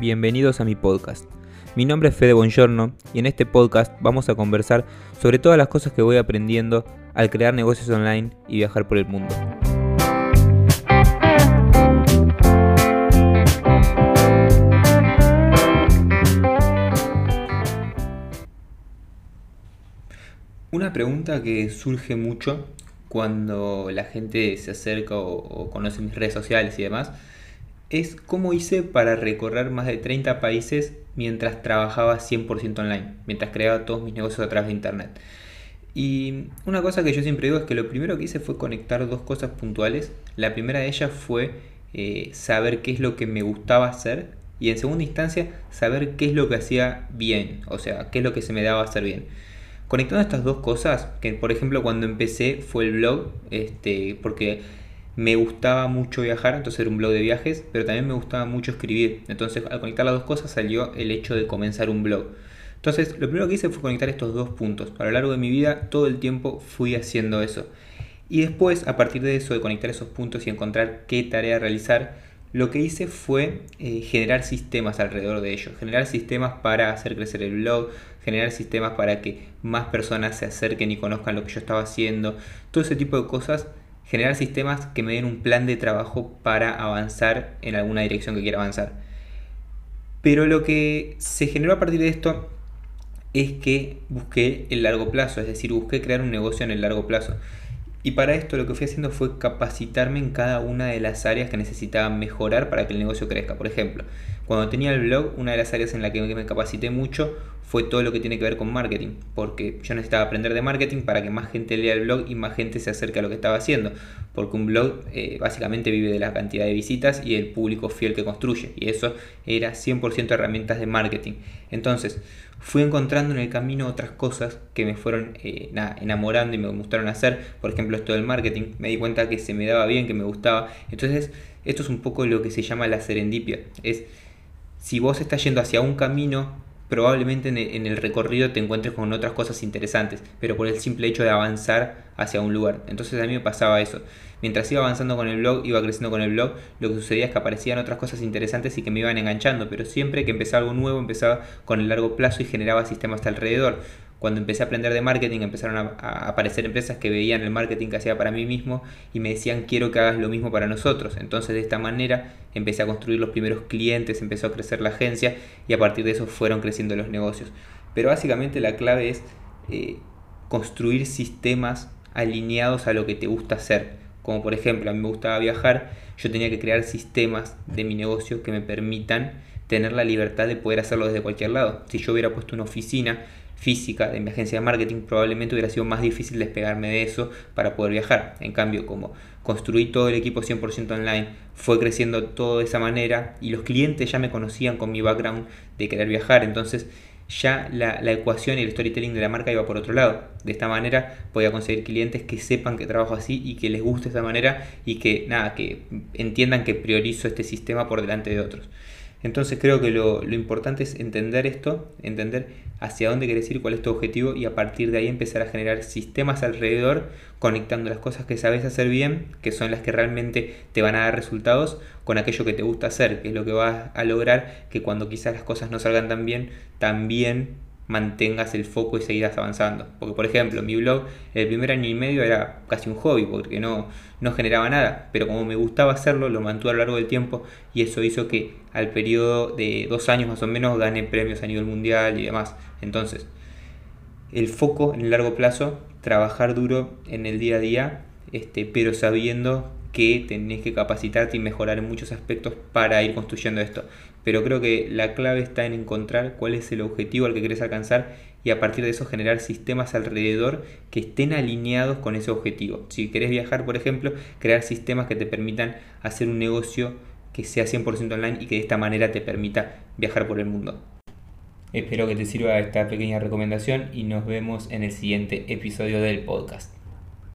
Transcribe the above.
Bienvenidos a mi podcast. Mi nombre es Fede Bongiorno y en este podcast vamos a conversar sobre todas las cosas que voy aprendiendo al crear negocios online y viajar por el mundo. Una pregunta que surge mucho cuando la gente se acerca o, conoce mis redes sociales y demás es cómo hice para recorrer más de 30 países mientras trabajaba 100% online, mientras creaba todos mis negocios a través de internet. Y una cosa que yo siempre digo es que lo primero que hice fue conectar dos cosas puntuales. La primera de ellas fue eh, saber qué es lo que me gustaba hacer y en segunda instancia saber qué es lo que hacía bien, o sea, qué es lo que se me daba hacer bien. Conectando estas dos cosas, que por ejemplo cuando empecé fue el blog, este, porque me gustaba mucho viajar, entonces era un blog de viajes, pero también me gustaba mucho escribir. Entonces al conectar las dos cosas salió el hecho de comenzar un blog. Entonces lo primero que hice fue conectar estos dos puntos. A lo largo de mi vida todo el tiempo fui haciendo eso. Y después, a partir de eso, de conectar esos puntos y encontrar qué tarea realizar, lo que hice fue eh, generar sistemas alrededor de ello, generar sistemas para hacer crecer el blog, generar sistemas para que más personas se acerquen y conozcan lo que yo estaba haciendo, todo ese tipo de cosas, generar sistemas que me den un plan de trabajo para avanzar en alguna dirección que quiera avanzar. Pero lo que se generó a partir de esto es que busqué el largo plazo, es decir, busqué crear un negocio en el largo plazo. Y para esto lo que fui haciendo fue capacitarme en cada una de las áreas que necesitaba mejorar para que el negocio crezca. Por ejemplo, cuando tenía el blog, una de las áreas en la que me capacité mucho fue todo lo que tiene que ver con marketing, porque yo necesitaba aprender de marketing para que más gente lea el blog y más gente se acerque a lo que estaba haciendo, porque un blog eh, básicamente vive de la cantidad de visitas y el público fiel que construye, y eso era 100% herramientas de marketing. Entonces, fui encontrando en el camino otras cosas que me fueron eh, enamorando y me gustaron hacer, por ejemplo esto del marketing, me di cuenta que se me daba bien, que me gustaba, entonces esto es un poco lo que se llama la serendipia, es si vos estás yendo hacia un camino probablemente en el, recorrido te encuentres con otras cosas interesantes, pero por el simple hecho de avanzar hacia un lugar. Entonces a mí me pasaba eso. Mientras iba avanzando con el blog, iba creciendo con el blog, lo que sucedía es que aparecían otras cosas interesantes y que me iban enganchando, pero siempre que empezaba algo nuevo empezaba con el largo plazo y generaba sistemas alrededor cuando empecé a aprender de marketing, empezaron a, aparecer empresas que veían el marketing que hacía para mí mismo y me decían quiero que hagas lo mismo para nosotros. Entonces de esta manera empecé a construir los primeros clientes, empezó a crecer la agencia y a partir de eso fueron creciendo los negocios. Pero básicamente la clave es eh, construir sistemas alineados a lo que te gusta hacer. Como por ejemplo, a mí me gustaba viajar, yo tenía que crear sistemas de mi negocio que me permitan tener la libertad de poder hacerlo desde cualquier lado. Si yo hubiera puesto una oficina física de mi agencia de marketing, probablemente hubiera sido más difícil despegarme de eso para poder viajar. En cambio, como construí todo el equipo 100% online, fue creciendo todo de esa manera y los clientes ya me conocían con mi background de querer viajar, entonces ya la, la, ecuación y el storytelling de la marca iba por otro lado. De esta manera podía conseguir clientes que sepan que trabajo así y que les guste esta manera y que nada, que entiendan que priorizo este sistema por delante de otros. Entonces creo que lo, importante es entender esto, entender hacia dónde quieres ir, cuál es tu objetivo y a partir de ahí empezar a generar sistemas alrededor conectando las cosas que sabes hacer bien, que son las que realmente te van a dar resultados, con aquello que te gusta hacer, que es lo que vas a lograr que cuando quizás las cosas no salgan tan bien, también mantengas el foco y seguirás avanzando. Porque, por ejemplo, mi blog, el primer año y medio era casi un hobby, porque no, no generaba nada, pero como me gustaba hacerlo, lo mantuve a lo largo del tiempo y eso hizo que al periodo de dos años más o menos gane premios a nivel mundial y demás. Entonces, el foco en el largo plazo, trabajar duro en el día a día, este, pero sabiendo que tenés que capacitarte y mejorar en muchos aspectos para ir construyendo esto. Pero creo que la clave está en encontrar cuál es el objetivo al que querés alcanzar y a partir de eso generar sistemas alrededor que estén alineados con ese objetivo. Si querés viajar, por ejemplo, crear sistemas que te permitan hacer un negocio que sea 100% online y que de esta manera te permita viajar por el mundo. Espero que te sirva esta pequeña recomendación y nos vemos en el siguiente episodio del podcast.